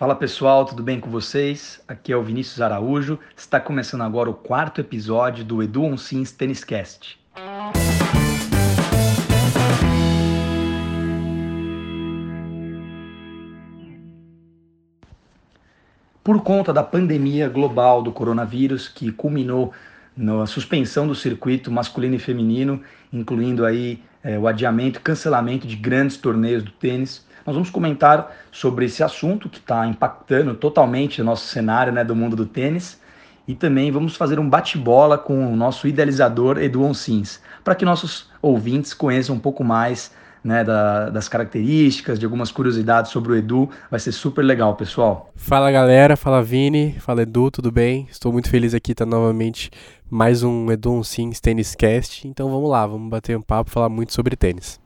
Fala pessoal, tudo bem com vocês? Aqui é o Vinícius Araújo. Está começando agora o quarto episódio do Edu On Sims Tênis Cast. Por conta da pandemia global do coronavírus, que culminou na suspensão do circuito masculino e feminino, incluindo aí é, o adiamento e cancelamento de grandes torneios do tênis, nós vamos comentar sobre esse assunto que está impactando totalmente o nosso cenário né, do mundo do tênis e também vamos fazer um bate-bola com o nosso idealizador Edu Onsins, para que nossos ouvintes conheçam um pouco mais né, da, das características, de algumas curiosidades sobre o Edu. Vai ser super legal, pessoal. Fala galera, fala Vini, fala Edu, tudo bem? Estou muito feliz aqui estar novamente mais um Edu Sims Tênis Cast. Então vamos lá, vamos bater um papo, falar muito sobre tênis.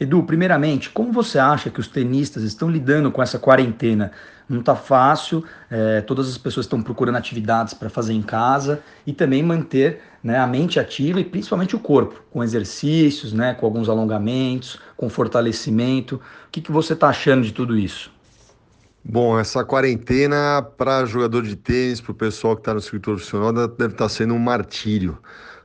Edu, primeiramente, como você acha que os tenistas estão lidando com essa quarentena? Não está fácil, é, todas as pessoas estão procurando atividades para fazer em casa e também manter né, a mente ativa e principalmente o corpo, com exercícios, né, com alguns alongamentos, com fortalecimento. O que, que você está achando de tudo isso? Bom, essa quarentena para jogador de tênis, para o pessoal que está no circuito profissional, deve estar tá sendo um martírio.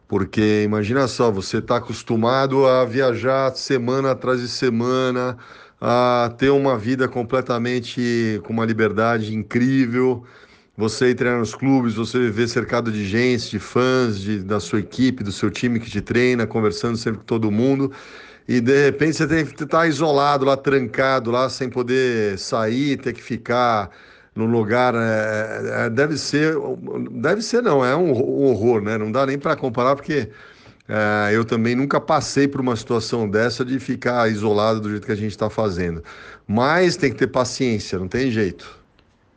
Porque imagina só, você está acostumado a viajar semana atrás de semana, a ter uma vida completamente com uma liberdade incrível. Você ir treinar nos clubes, você viver cercado de gente, de fãs, de, da sua equipe, do seu time que te treina, conversando sempre com todo mundo. E de repente você tem que estar isolado lá, trancado lá, sem poder sair, ter que ficar num lugar é, é, deve ser deve ser não é um horror né? Não dá nem para comparar porque é, eu também nunca passei por uma situação dessa de ficar isolado do jeito que a gente está fazendo. Mas tem que ter paciência não tem jeito.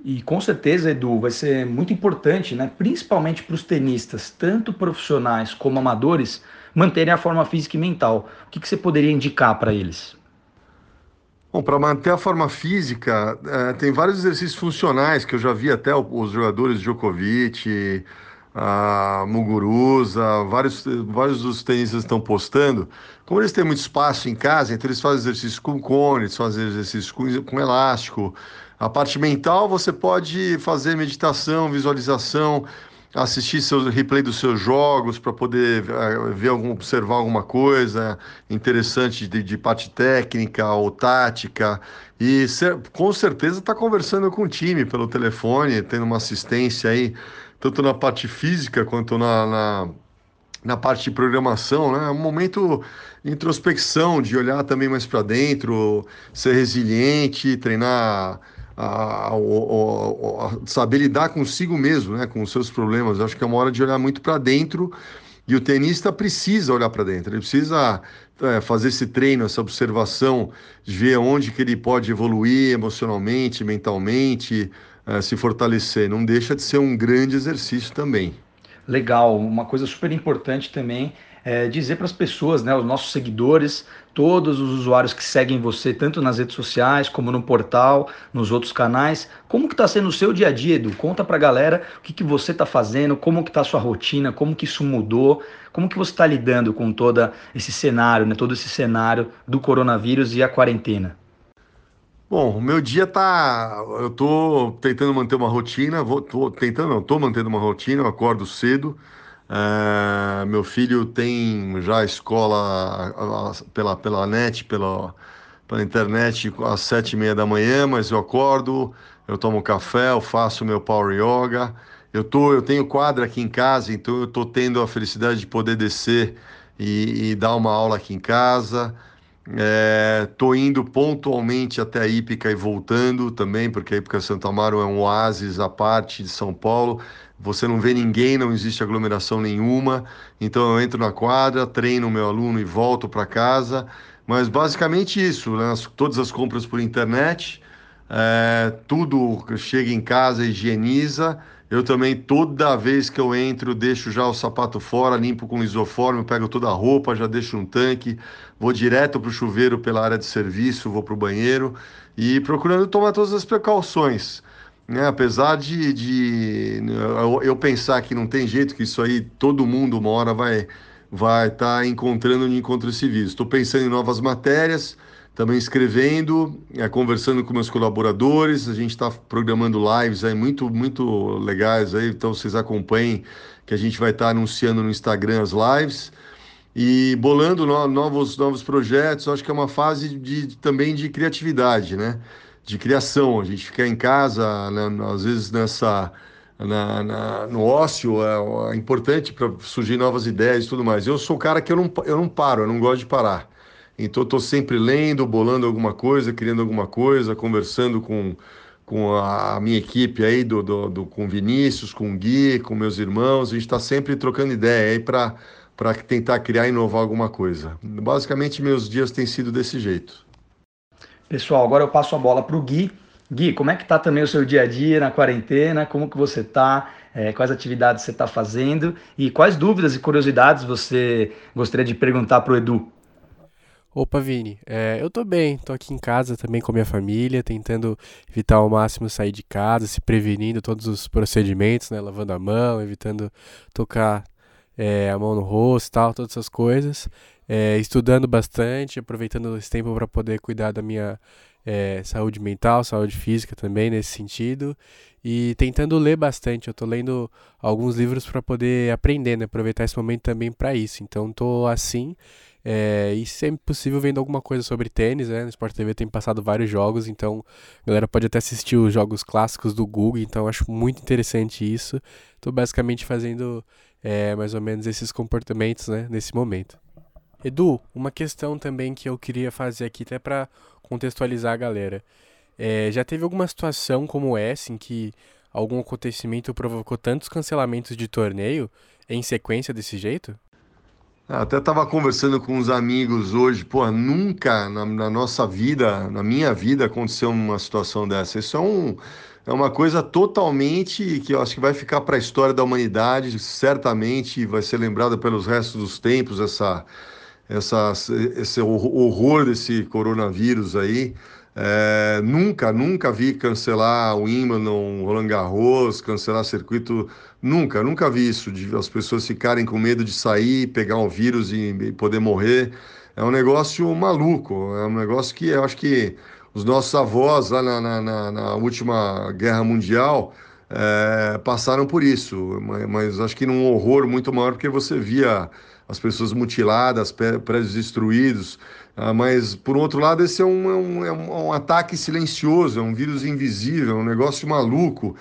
E com certeza Edu vai ser muito importante né? Principalmente para os tenistas tanto profissionais como amadores manterem a forma física e mental. O que, que você poderia indicar para eles Bom, para manter a forma física, é, tem vários exercícios funcionais que eu já vi até os jogadores Djokovic, a Muguruza, vários, vários dos tenistas estão postando. Como eles têm muito espaço em casa, então eles fazem exercícios com cone, eles fazem exercícios com, com elástico. A parte mental, você pode fazer meditação, visualização, assistir seu replay dos seus jogos para poder eh, ver algum, observar alguma coisa interessante de, de parte técnica ou tática e com certeza está conversando com o time pelo telefone, tendo uma assistência aí tanto na parte física quanto na, na, na parte de programação, né? É um momento de introspecção, de olhar também mais para dentro, ser resiliente, treinar a, a, a, saber lidar consigo mesmo, né, com os seus problemas. Eu acho que é uma hora de olhar muito para dentro e o tenista precisa olhar para dentro, ele precisa é, fazer esse treino, essa observação, ver onde que ele pode evoluir emocionalmente, mentalmente, é, se fortalecer. Não deixa de ser um grande exercício também. Legal, uma coisa super importante também é, dizer para as pessoas, né, os nossos seguidores, todos os usuários que seguem você, tanto nas redes sociais como no portal, nos outros canais, como que está sendo o seu dia a dia, Edu? Conta para a galera o que, que você está fazendo, como que está a sua rotina, como que isso mudou, como que você está lidando com todo esse cenário, né, todo esse cenário do coronavírus e a quarentena. Bom, o meu dia tá. Eu tô tentando manter uma rotina, vou, tô tentando, não, tô mantendo uma rotina, eu acordo cedo, é, meu filho tem já escola pela, pela net, pela, pela internet às sete e meia da manhã, mas eu acordo, eu tomo café, eu faço meu power yoga. Eu, tô, eu tenho quadra aqui em casa, então eu estou tendo a felicidade de poder descer e, e dar uma aula aqui em casa. É, indo pontualmente até a Ípica e voltando também, porque a Ípica Santo Amaro é um oásis à parte de São Paulo você não vê ninguém, não existe aglomeração nenhuma. Então eu entro na quadra, treino o meu aluno e volto para casa. Mas basicamente isso, né? todas as compras por internet, é, tudo chega em casa, higieniza. Eu também, toda vez que eu entro, deixo já o sapato fora, limpo com isoforme, pego toda a roupa, já deixo um tanque, vou direto para o chuveiro pela área de serviço, vou para o banheiro e procurando tomar todas as precauções. Né, apesar de, de eu, pensar que não tem jeito, que isso aí todo mundo uma hora vai vai estar tá encontrando onde encontra esse vírus. Estou pensando em novas matérias, também escrevendo, é, conversando com meus colaboradores. A gente está programando lives aí muito, muito legais aí, então vocês acompanhem que a gente vai estar tá anunciando no Instagram as lives e bolando no, novos, novos projetos. Acho que é uma fase de, também de criatividade, né? De criação. A gente ficar em casa, né? às vezes nessa na, na, no ócio é, é importante para surgir novas ideias e tudo mais. Eu sou o cara que eu não, eu não paro, eu não gosto de parar. Então estou sempre lendo, bolando alguma coisa, criando alguma coisa, conversando com, com a minha equipe aí, do, do, do com Vinícius, com o Gui, com meus irmãos. A gente está sempre trocando ideia aí para para tentar criar e inovar alguma coisa. Basicamente, meus dias têm sido desse jeito. Pessoal, agora eu passo a bola para o Gui. Gui, como é que está também o seu dia a dia na quarentena? Como que você está? É, quais atividades você está fazendo? E quais dúvidas e curiosidades você gostaria de perguntar para o Edu? Opa, Vini, é, eu tô bem, tô aqui em casa também com a minha família, tentando evitar ao máximo sair de casa, se prevenindo todos os procedimentos, né, lavando a mão, evitando tocar é, a mão no rosto tal, todas essas coisas, é, estudando bastante, aproveitando esse tempo para poder cuidar da minha é, saúde mental, saúde física também nesse sentido, e tentando ler bastante. Eu tô lendo alguns livros para poder aprender, né, aproveitar esse momento também para isso. Então tô assim é, e sempre possível vendo alguma coisa sobre tênis, né? No Sport TV tem passado vários jogos, então a galera pode até assistir os jogos clássicos do Google, então acho muito interessante isso. Estou basicamente fazendo é, mais ou menos esses comportamentos né, nesse momento. Edu, uma questão também que eu queria fazer aqui, até para contextualizar a galera. É, já teve alguma situação como essa em que algum acontecimento provocou tantos cancelamentos de torneio em sequência desse jeito? Até estava conversando com uns amigos hoje, pô, nunca na, na, nossa vida, na minha vida, aconteceu uma situação dessa. Isso é, um, é uma coisa totalmente que eu acho que vai ficar para a história da humanidade, certamente vai ser lembrada pelos restos dos tempos, essa, essa, esse horror desse coronavírus aí. É, nunca, nunca vi cancelar o Wimbledon, Roland Garros, cancelar circuito, nunca, nunca vi isso, de as pessoas ficarem com medo de sair, pegar um vírus e, e poder morrer. É um negócio maluco, é um negócio que eu acho que os nossos avós lá na, na, na, na última guerra mundial é, passaram por isso, mas, mas, acho que num horror muito maior porque você via as pessoas mutiladas, prédios destruídos, ah, mas, por outro lado, esse é um, é um, é um ataque silencioso, é um vírus invisível, é um negócio maluco,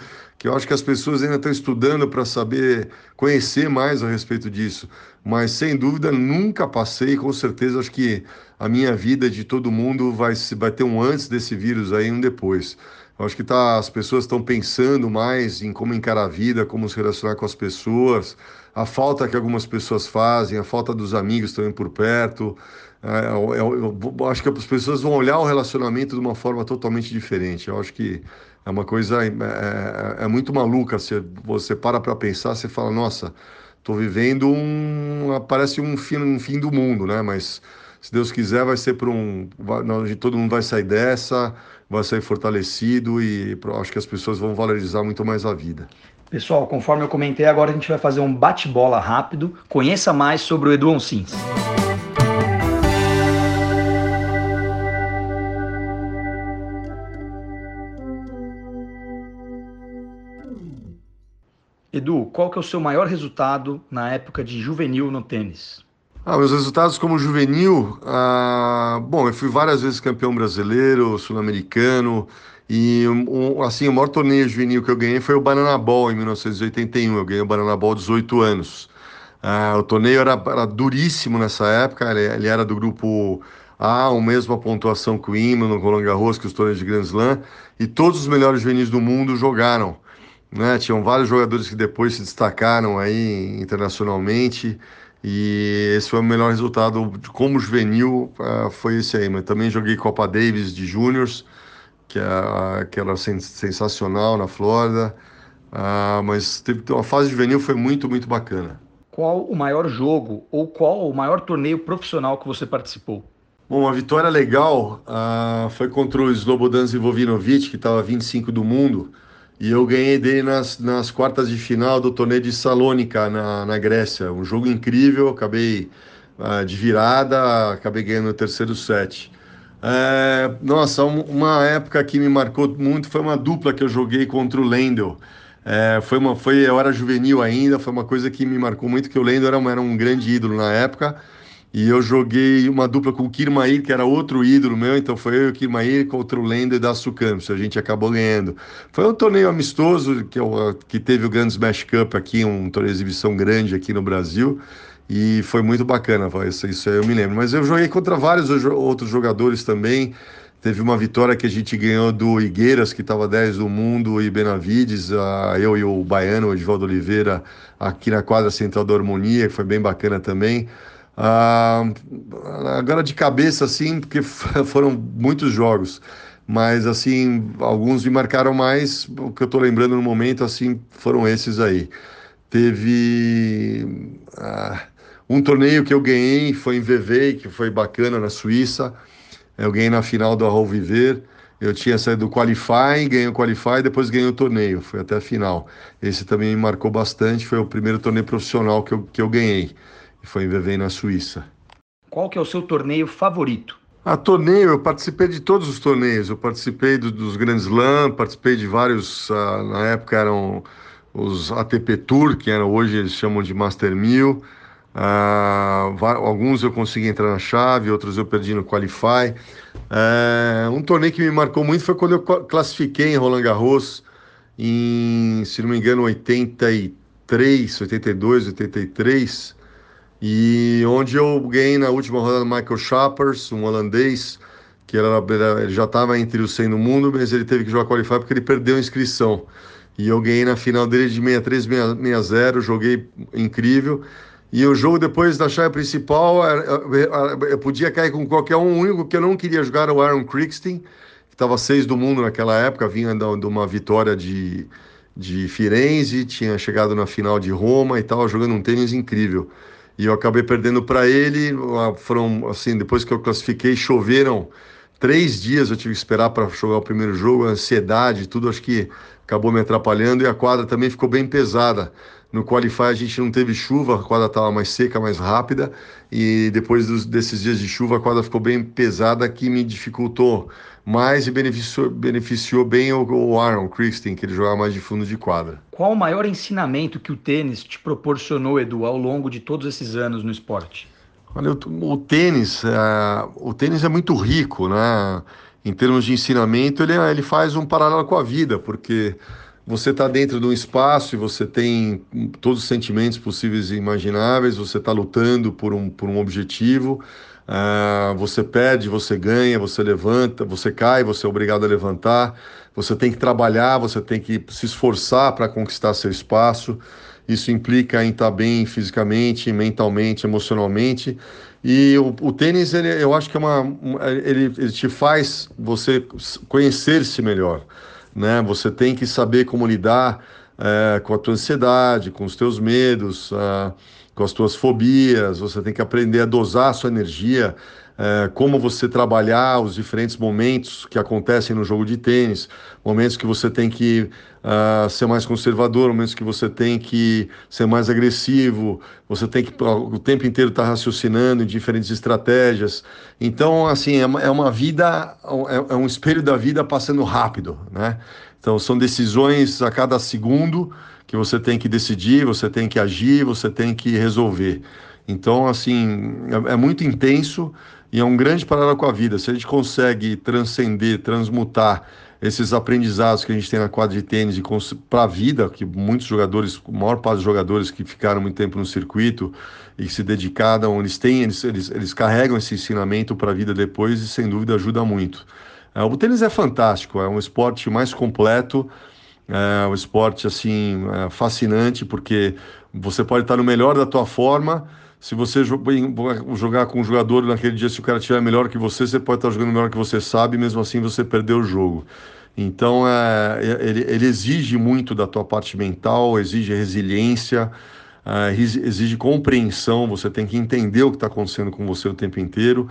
que eu acho que as pessoas ainda estão estudando para saber conhecer mais a respeito disso. Mas, sem dúvida, nunca passei, com certeza, acho que a minha vida de todo mundo vai, vai ter um antes desse vírus aí um depois. Eu acho que tá, as pessoas estão pensando mais em como encarar a vida, como se relacionar com as pessoas, a falta que algumas pessoas fazem, a falta dos amigos também por perto. É, eu, eu, eu, acho que as pessoas vão olhar o relacionamento de uma forma totalmente diferente. Eu acho que é uma coisa é, é, é muito maluca. Você, você para para pensar, você fala, nossa, estou vivendo um parece um fim, um fim do mundo, né? Mas se Deus quiser, vai ser por um, vai, todo mundo vai sair dessa, vai sair fortalecido e acho que as pessoas vão valorizar muito mais a vida. Pessoal, conforme eu comentei, agora a gente vai fazer um bate-bola rápido. Conheça mais sobre o Edu Sims. Edu, qual que é o seu maior resultado na época de juvenil no tênis? Ah, meus resultados como juvenil, ah, bom, eu fui várias vezes campeão brasileiro, sul-americano, e um, assim, o maior torneio juvenil que eu ganhei foi o Banana Ball em 1981. Eu ganhei o Banana Ball 18 anos. Ah, o torneio era, era, duríssimo nessa época, ele, ele, era do grupo A, a mesma pontuação que o Wimbledon, Roland Garros, que os torneios de Grand Slam, e todos os melhores juvenis do mundo jogaram. Né? Tinham vários jogadores que depois se destacaram aí internacionalmente e esse foi o melhor resultado como juvenil, uh, foi esse aí. Mas também joguei Copa Davis de Júniors, que, é, que era sensacional na Flórida, uh, mas teve uma fase juvenil foi muito, muito bacana. Qual o maior jogo ou qual o maior torneio profissional que você participou? Bom, uma vitória legal uh, foi contra o Slobodan Zivovinovic, que estava 25 do mundo, e eu ganhei dele nas, nas quartas de final do torneio de Salônica, na, na Grécia. Um jogo incrível, acabei uh, de virada, acabei ganhando o terceiro set. É, nossa, uma época que me marcou muito foi uma dupla que eu joguei contra o Lendel. É, foi uma, foi, eu era juvenil ainda, foi uma coisa que me marcou muito, que o Lendel era, era um grande ídolo na época. E eu joguei uma dupla com o Kirmair, que era outro ídolo meu, então foi eu e o Kirmair contra o Lender da Sucampos. A gente acabou ganhando. Foi um torneio amistoso que, eu, que teve o Grand Smash Cup aqui, um torneio de exibição grande aqui no Brasil. E foi muito bacana, isso, isso eu me lembro. Mas eu joguei contra vários outros jogadores também. Teve uma vitória que a gente ganhou do Higueiras, que estava 10 do mundo, e Benavides, eu e o Baiano, o Edvaldo Oliveira, aqui na quadra central da Harmonia, que foi bem bacana também. Ah, agora de cabeça, assim, porque foram muitos jogos, mas assim, alguns me marcaram mais. O que eu tô lembrando no momento, assim, foram esses aí. Teve ah, um torneio que eu ganhei, foi em Vevey, que foi bacana na Suíça. Eu ganhei na final do Arrol Viver. Eu tinha saído do Qualify, ganhei o Qualify, depois ganhei o torneio, foi até a final. Esse também me marcou bastante, foi o primeiro torneio profissional que eu, que eu ganhei foi em Vevey, na Suíça. Qual que é o seu torneio favorito? A torneio, eu participei de todos os torneios. Eu participei do, dos Grand Slam, participei de vários, uh, na época eram os ATP Tour, que eram, hoje eles chamam de Master 1000. Uh, alguns eu consegui entrar na chave, outros eu perdi no Qualify. Uh, um torneio que me marcou muito foi quando eu classifiquei em Roland Garros, em, se não me engano, 83, 82, 83 e onde eu ganhei na última rodada Michael Schappers, um holandês, que era, ele já estava entre os 100 no mundo, mas ele teve que jogar qualify porque ele perdeu a inscrição. E eu ganhei na final dele de 63, 60, joguei incrível. E o jogo depois da chave principal, eu podia cair com qualquer um, o único que eu não queria jogar era o Aaron Crickstein, que estava seis do mundo naquela época, vinha de uma vitória de, de Firenze, tinha chegado na final de Roma e estava jogando um tênis incrível e eu acabei perdendo para ele. Foram assim, depois que eu classifiquei, choveram três dias. Eu tive que esperar para jogar o primeiro jogo, a ansiedade, tudo acho que acabou me atrapalhando e a quadra também ficou bem pesada. No Qualify a gente não teve chuva, a quadra estava mais seca, mais rápida, e depois dos, desses dias de chuva a quadra ficou bem pesada, que me dificultou mais e beneficiou, beneficiou bem o, o Aaron Christian, que ele jogava mais de fundo de quadra. Qual o maior ensinamento que o tênis te proporcionou, Edu, ao longo de todos esses anos no esporte? Olha, o, tênis, é, o tênis é muito rico, né? Em termos de ensinamento, ele, ele faz um paralelo com a vida, porque você está dentro de um espaço e você tem todos os sentimentos possíveis e imagináveis, você está lutando por um, por um objetivo, uh, você perde, você ganha, você levanta, você cai, você é obrigado a levantar, você tem que trabalhar, você tem que se esforçar para conquistar seu espaço. Isso implica em estar bem fisicamente, mentalmente, emocionalmente. E o, o tênis, ele, eu acho que é uma, ele, ele te faz você conhecer-se melhor né? Você tem que saber como lidar é, com a tua ansiedade, com os teus medos, uh, com as tuas fobias. Você tem que aprender a dosar a sua energia, é, como você trabalhar os diferentes momentos que acontecem no jogo de tênis, momentos que você tem que uh, ser mais conservador, momentos que você tem que ser mais agressivo, você tem que o tempo inteiro estar tá raciocinando em diferentes estratégias. Então, assim, é uma, é uma vida, é, é um espelho da vida passando rápido, né? Então, são decisões a cada segundo que você tem que decidir, você tem que agir, você tem que resolver. Então, assim, é, é muito intenso e é um grande paralelo com a vida. Se a gente consegue transcender, transmutar esses aprendizados que a gente tem na quadra de tênis para a vida, que muitos jogadores, a maior parte dos jogadores que ficaram muito tempo no circuito e se dedicaram, eles têm, eles, eles, eles carregam esse ensinamento para a vida depois e sem dúvida ajuda muito. É, o tênis é fantástico, é um esporte mais completo, é um esporte assim é fascinante porque você pode estar no melhor da tua forma se você jogar com um jogador naquele dia, se o cara estiver melhor que você, você pode estar jogando melhor que você sabe, mesmo assim você perdeu o jogo. Então, é ele, ele, exige muito da tua parte mental, exige resiliência, é, exige compreensão. Você tem que entender o que está acontecendo com você o tempo inteiro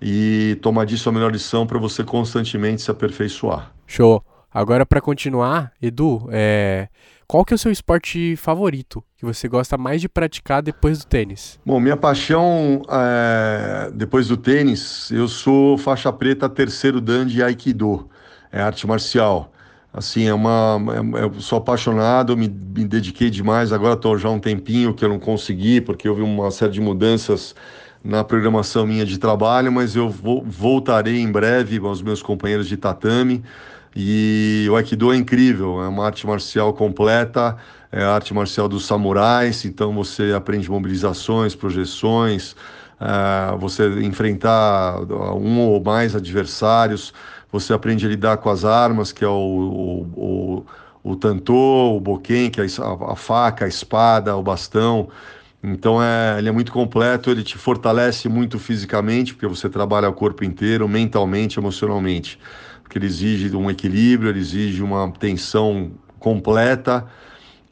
e tomar disso a melhor lição para você constantemente se aperfeiçoar. Show. Agora, para continuar, Edu, é... qual que é o seu esporte favorito que você gosta mais de praticar depois do tênis? Bom, minha paixão é... depois do tênis, eu sou faixa preta terceiro dan de Aikido, é arte marcial. Assim, é uma. É, eu sou apaixonado, me, me dediquei demais. Agora estou já um tempinho que eu não consegui, porque houve uma série de mudanças na programação minha de trabalho, mas eu vou, voltarei em breve aos meus companheiros de tatame. E o Aikido é incrível, é uma arte marcial completa, é a arte marcial dos samurais, então você aprende mobilizações, projeções, é, você enfrentar um ou mais adversários, você aprende a lidar com as armas, que é o, o, o, o tantô, o boquém, que é a, a, faca, a espada, o bastão. Então é, ele é muito completo, ele te fortalece muito fisicamente, porque você trabalha o corpo inteiro, mentalmente, emocionalmente. Porque ele exige um equilíbrio, ele exige uma tensão completa.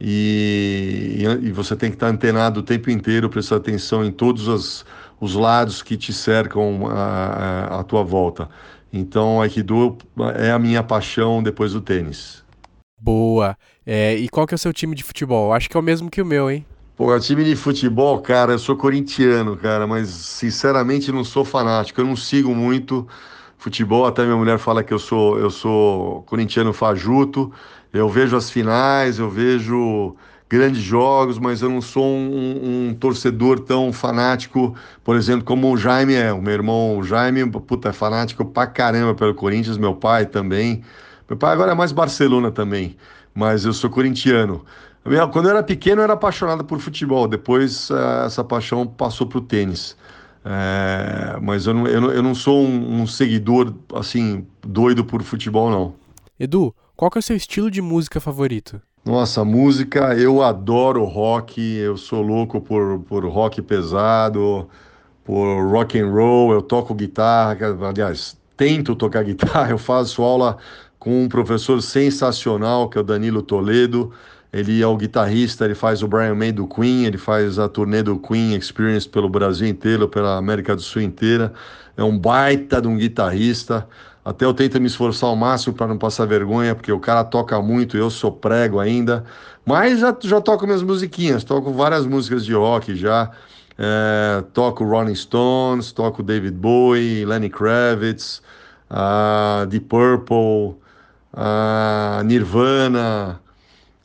E, e, você tem que estar antenado o tempo inteiro, prestar atenção em todos os, os lados que te cercam à, à tua volta. Então, Aikido é a minha paixão depois do tênis. Boa. É, e qual que é o seu time de futebol? Acho que é o mesmo que o meu, hein? Pô, time de futebol, cara, eu sou corintiano, cara, mas sinceramente não sou fanático. Eu não sigo muito futebol, até minha mulher fala que eu sou, eu sou corintiano fajuto. Eu vejo as finais, eu vejo grandes jogos, mas eu não sou um, um, torcedor tão fanático, por exemplo, como o Jaime é. O meu irmão o Jaime, puta, é fanático pra caramba pelo Corinthians, meu pai também. Meu pai agora é mais Barcelona também, mas eu sou corintiano. Quando eu era pequeno, eu era apaixonado por futebol. Depois, eh, essa paixão passou para o tênis. É, mas eu não, eu, não, eu não sou um, um, seguidor, assim, doido por futebol, não. Edu, qual que é o seu estilo de música favorito? Nossa, música, eu adoro rock, eu sou louco por, por rock pesado, por rock and roll, eu toco guitarra, aliás, tento tocar guitarra, eu faço aula com um professor sensacional, que é o Danilo Toledo, ele é o guitarrista, ele faz o Brian May do Queen, ele faz a turnê do Queen Experience pelo Brasil inteiro, pela América do Sul inteira, é um baita de um guitarrista, até eu tento me esforçar ao máximo para não passar vergonha, porque o cara toca muito, eu sou prego ainda. Mas já, já toco minhas musiquinhas, toco várias músicas de rock já. É, toco Rolling Stones, toco David Bowie, Lenny Kravitz, uh, Deep Purple, uh, Nirvana.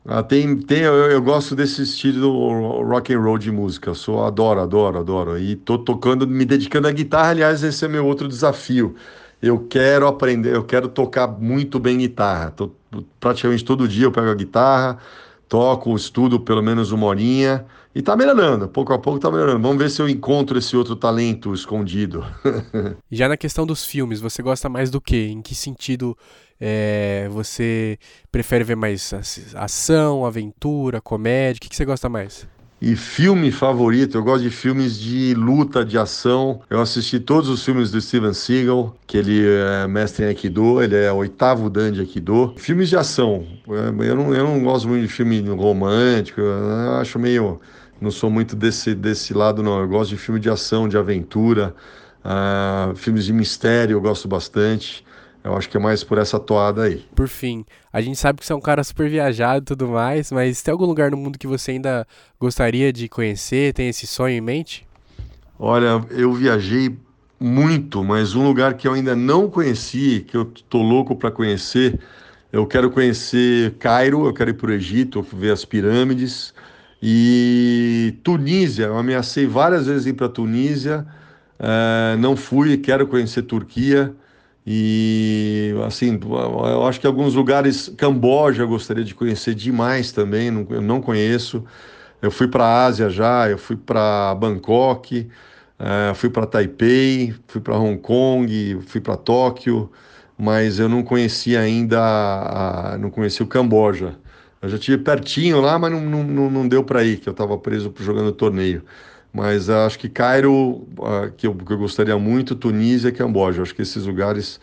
Uh, tem, tem, eu, eu, gosto desse estilo rock and roll de música. Eu sou, adoro, adoro, adoro. E tô tocando, me dedicando à guitarra. Aliás, esse é meu outro desafio eu quero aprender, eu quero tocar muito bem guitarra. Tô, praticamente todo dia eu pego a guitarra, toco, estudo pelo menos uma horinha e tá melhorando, pouco a pouco tá melhorando. Vamos ver se eu encontro esse outro talento escondido. Já na questão dos filmes, você gosta mais do que? Em que sentido é, você prefere ver mais ação, aventura, comédia? O que, que você gosta mais? E filme favorito, eu gosto de filmes de luta, de ação. Eu assisti todos os filmes do Steven Seagal, que ele é mestre em Aikido, ele é oitavo dan de Aikido. Filmes de ação, eu não, eu não gosto muito de filme romântico, eu acho meio... Não sou muito desse, desse lado, não. Eu gosto de filme de ação, de aventura, uh, filmes de mistério, eu gosto bastante. Eu acho que é mais por essa toada aí. Por fim, a gente sabe que você é um cara super viajado e tudo mais, mas tem algum lugar no mundo que você ainda gostaria de conhecer? Tem esse sonho em mente? Olha, eu viajei muito, mas um lugar que eu ainda não conheci, que eu tô louco para conhecer, eu quero conhecer Cairo, eu quero ir para o Egito, ver as pirâmides. E Tunísia, eu ameacei várias vezes ir para Tunísia, uh, não fui, quero conhecer Turquia. E assim, eu acho que alguns lugares, Camboja eu gostaria de conhecer demais também, não, eu não conheço. Eu fui para a Ásia já, eu fui para Bangkok, uh, fui para Taipei, fui para Hong Kong, fui para Tóquio, mas eu não conhecia ainda, a, não conhecia o Camboja. Eu já tive pertinho lá, mas não, não, não deu para ir, que eu estava preso jogando torneio. Mas acho que Cairo, uh, que, eu, que eu gostaria muito, Tunísia e Camboja. Acho que esses lugares,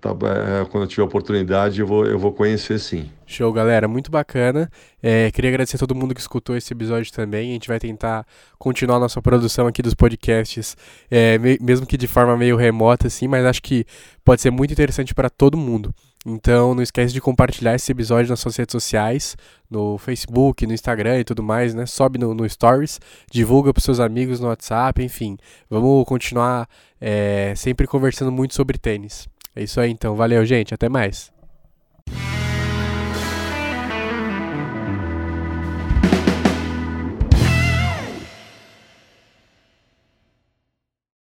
tá, é, quando eu tiver oportunidade, eu vou, eu vou conhecer sim. Show, galera. Muito bacana. É, queria agradecer a todo mundo que escutou esse episódio também. A gente vai tentar continuar nossa produção aqui dos podcasts, é, mesmo que de forma meio remota, assim, mas acho que pode ser muito interessante para todo mundo. Então não esquece de compartilhar esse episódio nas suas redes sociais, no Facebook, no Instagram e tudo mais, né? Sobe no, no Stories, divulga para seus amigos no WhatsApp, enfim. Vamos continuar é, sempre conversando muito sobre tênis. É isso aí então, valeu gente, até mais.